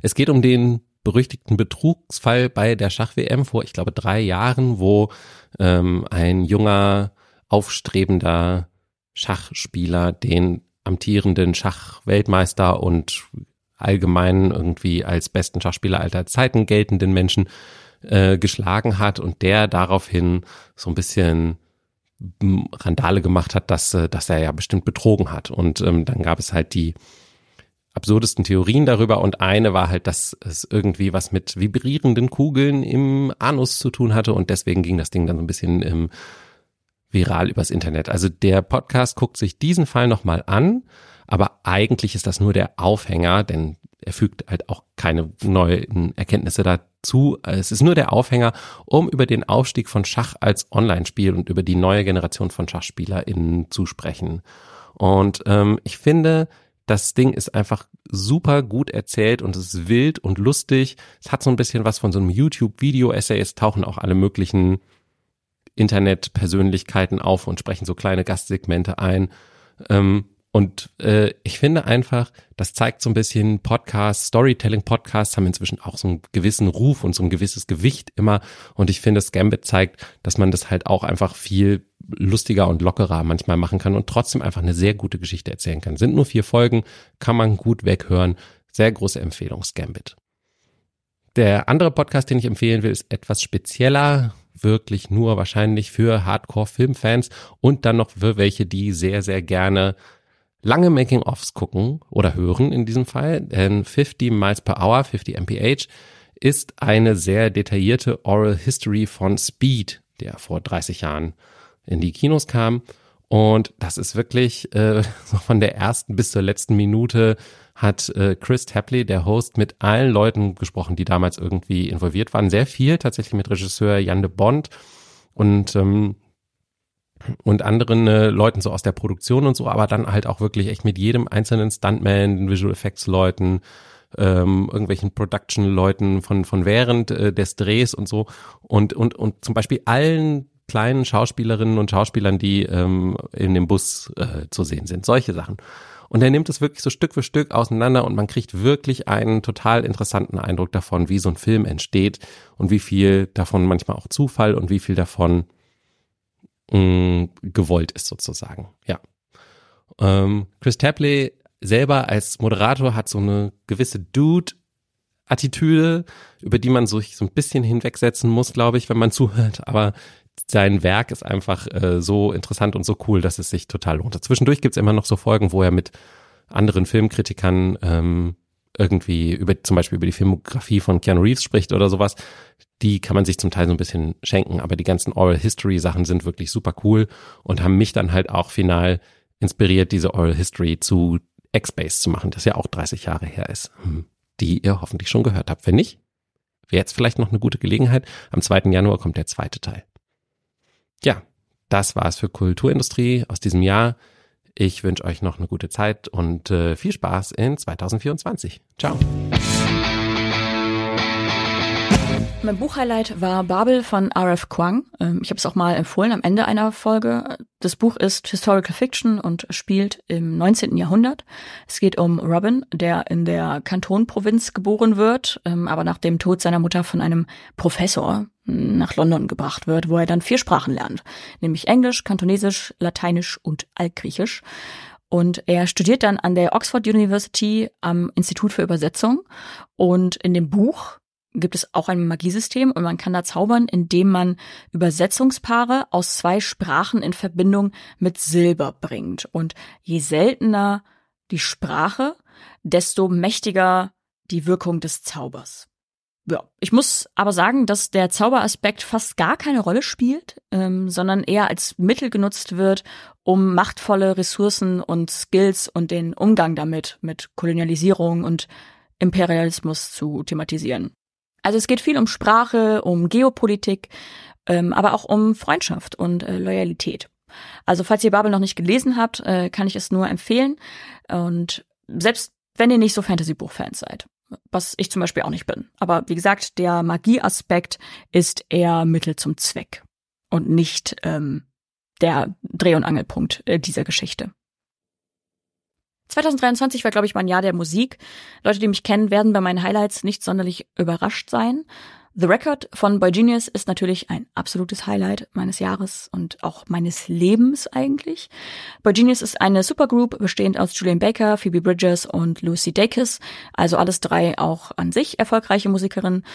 S3: Es geht um den berüchtigten Betrugsfall bei der Schach-WM vor, ich glaube, drei Jahren, wo ähm, ein junger aufstrebender Schachspieler den amtierenden Schachweltmeister und allgemein irgendwie als besten Schachspieler alter Zeiten geltenden Menschen äh, geschlagen hat und der daraufhin so ein bisschen Randale gemacht hat, dass, äh, dass er ja bestimmt betrogen hat. Und ähm, dann gab es halt die absurdesten Theorien darüber und eine war halt, dass es irgendwie was mit vibrierenden Kugeln im Anus zu tun hatte und deswegen ging das Ding dann so ein bisschen im viral übers Internet. Also der Podcast guckt sich diesen Fall nochmal an, aber eigentlich ist das nur der Aufhänger, denn er fügt halt auch keine neuen Erkenntnisse dazu. Es ist nur der Aufhänger, um über den Aufstieg von Schach als Online-Spiel und über die neue Generation von SchachspielerInnen zu sprechen. Und ähm, ich finde, das Ding ist einfach super gut erzählt und es ist wild und lustig. Es hat so ein bisschen was von so einem YouTube-Video-Essay. Es tauchen auch alle möglichen Internetpersönlichkeiten auf und sprechen so kleine Gastsegmente ein. Ähm, und äh, ich finde einfach, das zeigt so ein bisschen Podcasts, Storytelling-Podcasts haben inzwischen auch so einen gewissen Ruf und so ein gewisses Gewicht immer. Und ich finde, Gambit zeigt, dass man das halt auch einfach viel lustiger und lockerer manchmal machen kann und trotzdem einfach eine sehr gute Geschichte erzählen kann. Sind nur vier Folgen, kann man gut weghören. Sehr große Empfehlung, Gambit. Der andere Podcast, den ich empfehlen will, ist etwas spezieller, wirklich nur wahrscheinlich für Hardcore-Filmfans und dann noch für welche, die sehr, sehr gerne lange Making-ofs gucken oder hören in diesem Fall. Denn 50 Miles per Hour, 50 mph, ist eine sehr detaillierte Oral History von Speed, der vor 30 Jahren in die Kinos kam. Und das ist wirklich äh, von der ersten bis zur letzten Minute hat äh, Chris Tapley, der Host, mit allen Leuten gesprochen, die damals irgendwie involviert waren. Sehr viel tatsächlich mit Regisseur Jan de Bond und ähm, und anderen äh, Leuten so aus der Produktion und so, aber dann halt auch wirklich echt mit jedem einzelnen Stuntman, Visual Effects Leuten, ähm, irgendwelchen Production-Leuten von, von während äh, des Drehs und so und, und, und zum Beispiel allen kleinen Schauspielerinnen und Schauspielern, die ähm, in dem Bus äh, zu sehen sind. Solche Sachen. Und er nimmt es wirklich so Stück für Stück auseinander und man kriegt wirklich einen total interessanten Eindruck davon, wie so ein Film entsteht und wie viel davon manchmal auch Zufall und wie viel davon mh, mm, gewollt ist sozusagen. Ja. Ähm, Chris Tapley selber als Moderator hat so eine gewisse Dude Attitüde, über die man sich so ein bisschen hinwegsetzen muss, glaube ich, wenn man zuhört. Aber sein Werk ist einfach äh, so interessant und so cool, dass es sich total lohnt. Zwischendurch gibt's immer noch so Folgen, wo er mit anderen Filmkritikern ähm, irgendwie über zum Beispiel über die Filmografie von Keanu Reeves spricht oder sowas. Die kann man sich zum Teil so ein bisschen schenken, aber die ganzen Oral History Sachen sind wirklich super cool und haben mich dann halt auch final inspiriert, diese Oral History zu X-Base zu machen, das ja auch 30 Jahre her ist, hm, die ihr hoffentlich schon gehört habt. Wenn nicht, wäre jetzt vielleicht noch eine gute Gelegenheit. Am 2. Januar kommt der zweite Teil. Ja, das war's für Kulturindustrie aus diesem Jahr. Ich wünsche euch noch eine gute Zeit und äh, viel Spaß in 2024. Ciao.
S4: Mein Buchhighlight war Babel von R.F. Kuang. Ähm, ich habe es auch mal empfohlen am Ende einer Folge. Das Buch ist Historical Fiction und spielt im 19. Jahrhundert. Es geht um Robin, der in der Kantonprovinz geboren wird, ähm, aber nach dem Tod seiner Mutter von einem Professor nach London gebracht wird, wo er dann vier Sprachen lernt, nämlich Englisch, Kantonesisch, Lateinisch und Altgriechisch. Und er studiert dann an der Oxford University am Institut für Übersetzung. Und in dem Buch gibt es auch ein Magiesystem und man kann da zaubern, indem man Übersetzungspaare aus zwei Sprachen in Verbindung mit Silber bringt. Und je seltener die Sprache, desto mächtiger die Wirkung des Zaubers. Ja, ich muss aber sagen, dass der Zauberaspekt fast gar keine Rolle spielt, ähm, sondern eher als Mittel genutzt wird, um machtvolle Ressourcen und Skills und den Umgang damit, mit Kolonialisierung und Imperialismus zu thematisieren. Also es geht viel um Sprache, um Geopolitik, ähm, aber auch um Freundschaft und äh, Loyalität. Also falls ihr Babel noch nicht gelesen habt, äh, kann ich es nur empfehlen. Und selbst wenn ihr nicht so Fantasy-Buch-Fans seid, was ich zum Beispiel auch nicht bin. Aber wie gesagt, der Magieaspekt ist eher Mittel zum Zweck und nicht ähm, der Dreh- und Angelpunkt äh, dieser Geschichte. 2023 war, glaube ich, mein Jahr der Musik. Leute, die mich kennen, werden bei meinen Highlights nicht sonderlich überrascht sein. The Record von Boy Genius ist natürlich ein absolutes Highlight meines Jahres und auch meines Lebens eigentlich. Boy Genius ist eine Supergroup bestehend aus Julian Baker, Phoebe Bridges und Lucy Dacus, also alles drei auch an sich erfolgreiche Musikerinnen.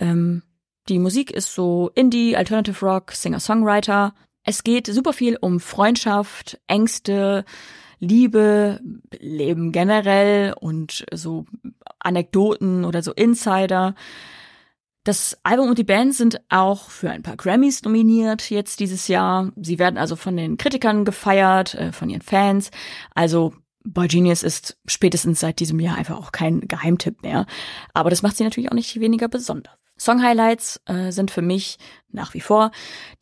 S4: Ähm, die Musik ist so Indie, Alternative Rock, Singer-Songwriter. Es geht super viel um Freundschaft, Ängste, Liebe, Leben generell und so Anekdoten oder so Insider. Das Album und die Band sind auch für ein paar Grammys nominiert jetzt dieses Jahr. Sie werden also von den Kritikern gefeiert, äh, von ihren Fans. Also Boy Genius ist spätestens seit diesem Jahr einfach auch kein Geheimtipp mehr. Aber das macht sie natürlich auch nicht weniger besonders. Song-Highlights äh, sind für mich nach wie vor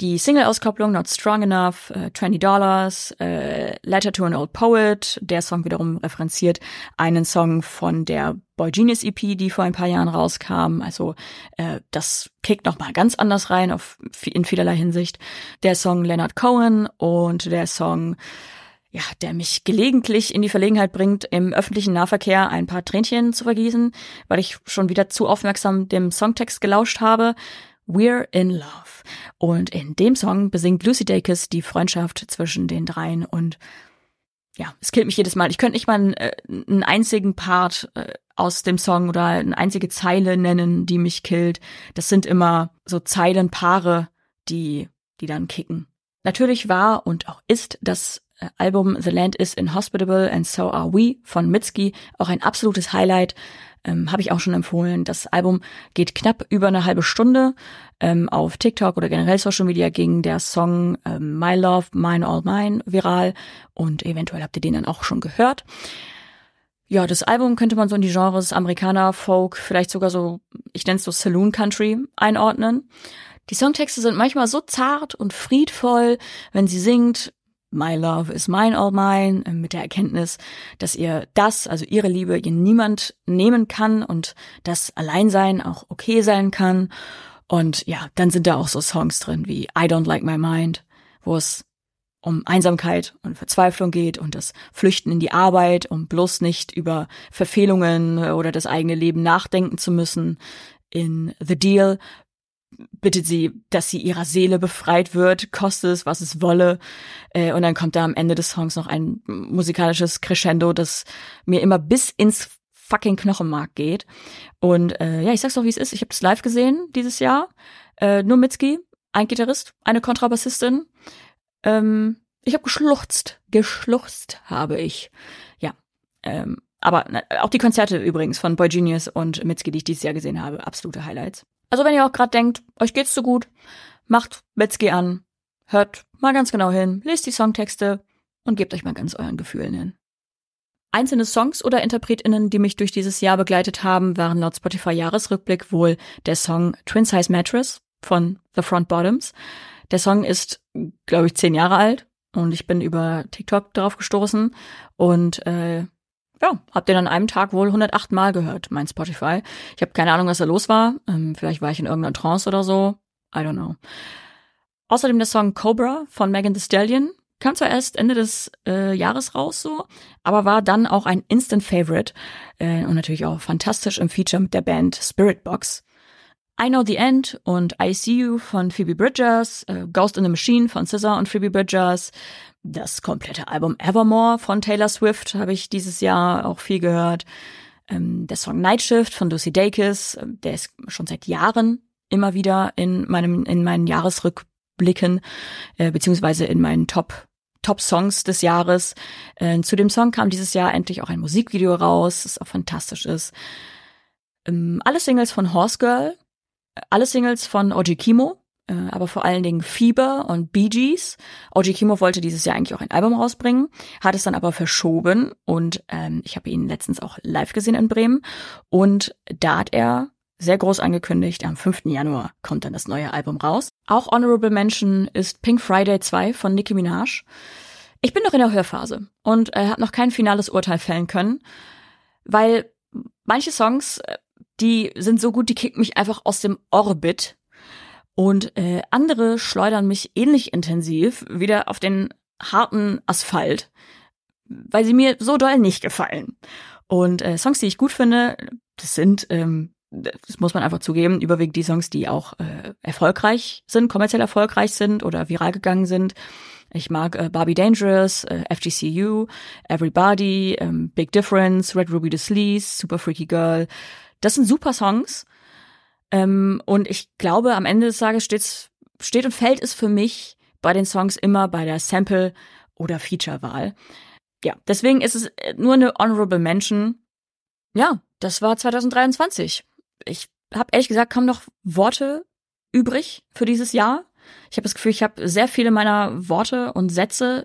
S4: die Single-Auskopplung Not Strong Enough, äh, 20 Dollars, äh, Letter to an Old Poet. Der Song wiederum referenziert einen Song von der Boy Genius EP, die vor ein paar Jahren rauskam. Also äh, das kickt noch mal ganz anders rein auf, in vielerlei Hinsicht. Der Song Leonard Cohen und der Song ja, der mich gelegentlich in die Verlegenheit bringt, im öffentlichen Nahverkehr ein paar Tränchen zu vergießen, weil ich schon wieder zu aufmerksam dem Songtext gelauscht habe. We're in Love. Und in dem Song besingt Lucy Dacus die Freundschaft zwischen den dreien und ja, es killt mich jedes Mal. Ich könnte nicht mal einen, äh, einen einzigen Part äh, aus dem Song oder eine einzige Zeile nennen, die mich killt. Das sind immer so Zeilenpaare, die, die dann kicken. Natürlich war und auch ist das Album The Land is Inhospitable and So Are We von Mitski auch ein absolutes Highlight. Ähm, Habe ich auch schon empfohlen. Das Album geht knapp über eine halbe Stunde. Ähm, auf TikTok oder generell Social Media ging der Song ähm, My Love, Mine All Mine viral und eventuell habt ihr den dann auch schon gehört. Ja, das Album könnte man so in die Genres Amerikaner, Folk, vielleicht sogar so, ich nenne es so Saloon Country einordnen. Die Songtexte sind manchmal so zart und friedvoll, wenn sie singt, My Love is Mine All Mine, äh, mit der Erkenntnis, dass ihr das, also ihre Liebe, ihr niemand nehmen kann und das Alleinsein auch okay sein kann. Und ja, dann sind da auch so Songs drin wie I Don't Like My Mind, wo es um Einsamkeit und Verzweiflung geht und das Flüchten in die Arbeit, um bloß nicht über Verfehlungen oder das eigene Leben nachdenken zu müssen. In The Deal bittet sie, dass sie ihrer Seele befreit wird, koste es, was es wolle. Äh, und dann kommt da am Ende des Songs noch ein musikalisches Crescendo, das mir immer bis ins fucking Knochenmark geht. Und äh, ja, ich sag's doch, wie es ist. Ich habe das live gesehen dieses Jahr. Äh, nur Mitski, ein Gitarrist, eine Kontrabassistin. Ähm, ich habe geschluchzt. Geschluchzt habe ich. Ja. Ähm, aber na, auch die Konzerte übrigens von Boy Genius und Mitski, die ich dieses Jahr gesehen habe, absolute Highlights. Also wenn ihr auch gerade denkt, euch geht's zu gut, macht Mitski an, hört mal ganz genau hin, lest die Songtexte und gebt euch mal ganz euren Gefühlen hin. Einzelne Songs oder InterpretInnen, die mich durch dieses Jahr begleitet haben, waren laut Spotify Jahresrückblick wohl der Song Twin Size Mattress von The Front Bottoms. Der Song ist, glaube ich, zehn Jahre alt und ich bin über TikTok darauf gestoßen und äh, ja, hab den an einem Tag wohl 108 Mal gehört, mein Spotify. Ich habe keine Ahnung, was da los war. Ähm, vielleicht war ich in irgendeiner Trance oder so. I don't know. Außerdem der Song Cobra von Megan Thee Stallion. Kam zwar erst Ende des äh, Jahres raus so, aber war dann auch ein Instant Favorite äh, und natürlich auch fantastisch im Feature mit der Band Spirit Box. I Know the End und I See You von Phoebe Bridgers, äh, Ghost in the Machine von Scissor und Phoebe Bridgers, das komplette Album Evermore von Taylor Swift habe ich dieses Jahr auch viel gehört. Ähm, der Song Night Shift von Lucy Dacus, äh, der ist schon seit Jahren immer wieder in meinem in meinen Jahresrückblicken äh, beziehungsweise in meinen Top Top-Songs des Jahres. Äh, zu dem Song kam dieses Jahr endlich auch ein Musikvideo raus, das auch fantastisch ist. Ähm, alle Singles von Horse Girl, alle Singles von Oji Kimo, äh, aber vor allen Dingen Fieber und Bee Gees. Oji Kimo wollte dieses Jahr eigentlich auch ein Album rausbringen, hat es dann aber verschoben und ähm, ich habe ihn letztens auch live gesehen in Bremen und da hat er sehr groß angekündigt, am 5. Januar kommt dann das neue Album raus. Auch Honorable Mention ist Pink Friday 2 von Nicki Minaj. Ich bin noch in der Hörphase und äh, habe noch kein finales Urteil fällen können, weil manche Songs, äh, die sind so gut, die kicken mich einfach aus dem Orbit und äh, andere schleudern mich ähnlich intensiv wieder auf den harten Asphalt, weil sie mir so doll nicht gefallen. Und äh, Songs, die ich gut finde, das sind ähm, das muss man einfach zugeben, überwiegend die Songs, die auch äh, erfolgreich sind, kommerziell erfolgreich sind oder viral gegangen sind. Ich mag äh, Barbie Dangerous, äh, FGCU, Everybody, ähm, Big Difference, Red Ruby the Sleaze, Super Freaky Girl. Das sind super Songs. Ähm, und ich glaube, am Ende des Tages steht's, steht und fällt es für mich bei den Songs immer bei der Sample- oder Feature-Wahl. Ja, deswegen ist es äh, nur eine Honorable Mention. Ja, das war 2023 ich habe ehrlich gesagt kaum noch Worte übrig für dieses Jahr. Ich habe das Gefühl, ich habe sehr viele meiner Worte und Sätze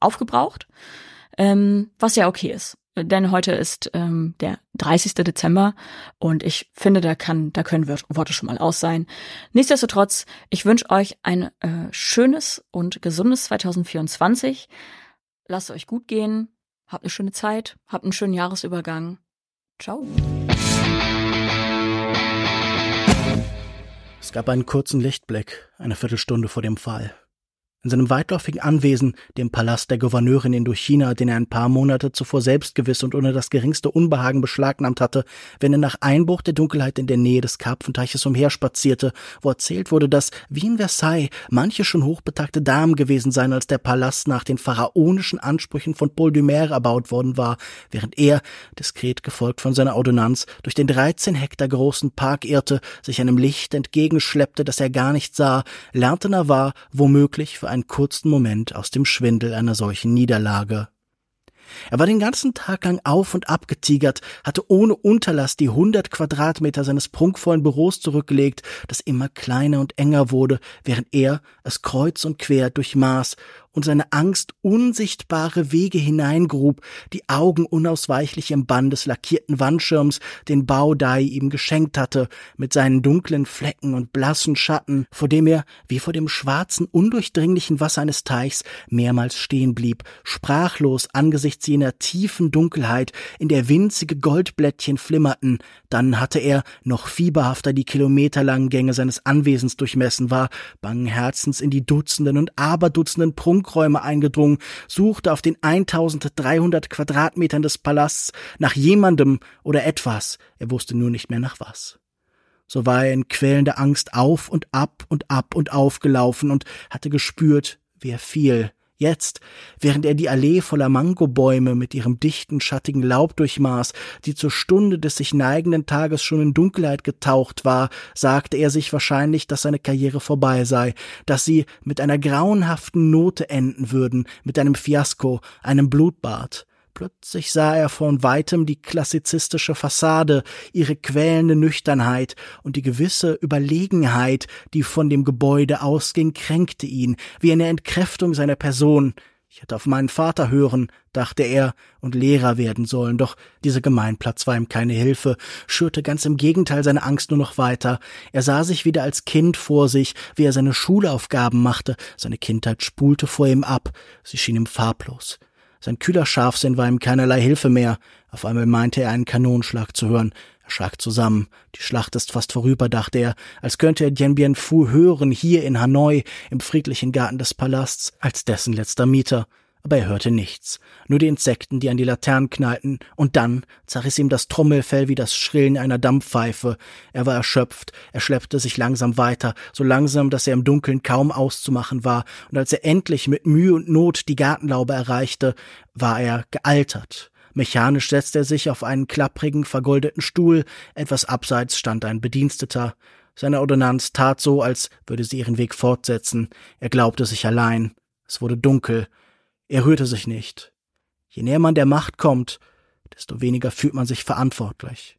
S4: aufgebraucht, ähm, was ja okay ist. Denn heute ist ähm, der 30. Dezember und ich finde, da kann, da können Worte schon mal aus sein. Nichtsdestotrotz, ich wünsche euch ein äh, schönes und gesundes 2024. Lasst euch gut gehen, habt eine schöne Zeit, habt einen schönen Jahresübergang. Ciao.
S1: Es gab einen kurzen Lichtblick, eine Viertelstunde vor dem Fall. In seinem weitläufigen Anwesen, dem Palast der Gouverneurin in China, den er ein paar Monate zuvor selbstgewiss und ohne das geringste Unbehagen beschlagnahmt hatte, wenn er nach Einbruch der Dunkelheit in der Nähe des Karpfenteiches umherspazierte, wo erzählt wurde, dass, wie in Versailles, manche schon hochbetagte Damen gewesen seien, als der Palast nach den pharaonischen Ansprüchen von Paul Dumer erbaut worden war, während er, diskret gefolgt von seiner Ordonnanz, durch den 13 Hektar großen Park irrte, sich einem Licht entgegenschleppte, das er gar nicht sah, lernte Navarre womöglich für einen kurzen Moment aus dem Schwindel einer solchen Niederlage. Er war den ganzen Tag lang auf und ab getigert, hatte ohne Unterlass die hundert Quadratmeter seines prunkvollen Büros zurückgelegt, das immer kleiner und enger wurde, während er es kreuz und quer durchmaß und seine Angst unsichtbare Wege hineingrub, die Augen unausweichlich im Bann des lackierten Wandschirms, den Baudai ihm geschenkt hatte, mit seinen dunklen Flecken und blassen Schatten, vor dem er, wie vor dem schwarzen, undurchdringlichen Wasser eines Teichs, mehrmals stehen blieb, sprachlos angesichts jener tiefen Dunkelheit, in der winzige Goldblättchen flimmerten, dann hatte er, noch fieberhafter die kilometerlangen Gänge seines Anwesens durchmessen war, bangen Herzens in die Dutzenden und Aberdutzenden Prunk Funkräume eingedrungen, suchte auf den 1300 Quadratmetern des Palasts nach jemandem oder etwas, er wusste nur nicht mehr nach was. So war er in quälender Angst auf und ab und ab und aufgelaufen und hatte gespürt, wie er fiel, Jetzt, während er die Allee voller Mangobäume mit ihrem dichten, schattigen Laub durchmaß, die zur Stunde des sich neigenden Tages schon in Dunkelheit getaucht war, sagte er sich wahrscheinlich, dass seine Karriere vorbei sei, dass sie mit einer grauenhaften Note enden würden, mit einem Fiasko, einem Blutbad. Plötzlich sah er von weitem die klassizistische Fassade, ihre quälende Nüchternheit und die gewisse Überlegenheit, die von dem Gebäude ausging, kränkte ihn, wie eine Entkräftung seiner Person. Ich hätte auf meinen Vater hören, dachte er, und Lehrer werden sollen, doch dieser Gemeinplatz war ihm keine Hilfe, schürte ganz im Gegenteil seine Angst nur noch weiter. Er sah sich wieder als Kind vor sich, wie er seine Schulaufgaben machte, seine Kindheit spulte vor ihm ab, sie schien ihm farblos. Sein kühler Scharfsinn war ihm keinerlei Hilfe mehr. Auf einmal meinte er einen Kanonenschlag zu hören. Er schrak zusammen. Die Schlacht ist fast vorüber, dachte er, als könnte er Dien Bien Phu hören, hier in Hanoi, im friedlichen Garten des Palasts, als dessen letzter Mieter aber er hörte nichts, nur die Insekten, die an die Laternen knallten, und dann zerriss ihm das Trommelfell wie das Schrillen einer Dampfpfeife. Er war erschöpft, er schleppte sich langsam weiter, so langsam, dass er im Dunkeln kaum auszumachen war, und als er endlich mit Mühe und Not die Gartenlaube erreichte, war er gealtert. Mechanisch setzte er sich auf einen klapprigen, vergoldeten Stuhl, etwas abseits stand ein Bediensteter. Seine Ordonnanz tat so, als würde sie ihren Weg fortsetzen. Er glaubte sich allein. Es wurde dunkel. Er rührte sich nicht. Je näher man der Macht kommt, desto weniger fühlt man sich verantwortlich.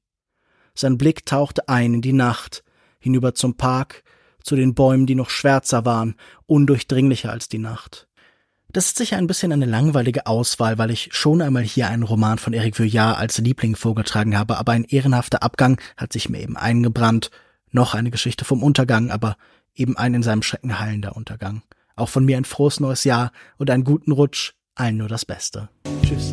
S1: Sein Blick tauchte ein in die Nacht, hinüber zum Park, zu den Bäumen, die noch schwärzer waren, undurchdringlicher als die Nacht. Das ist sicher ein bisschen eine langweilige Auswahl, weil ich schon einmal hier einen Roman von Eric Vuillard als Liebling vorgetragen habe, aber ein ehrenhafter Abgang hat sich mir eben eingebrannt. Noch eine Geschichte vom Untergang, aber eben ein in seinem Schrecken heilender Untergang. Auch von mir ein frohes neues Jahr und einen guten Rutsch. Allen nur das Beste. Tschüss.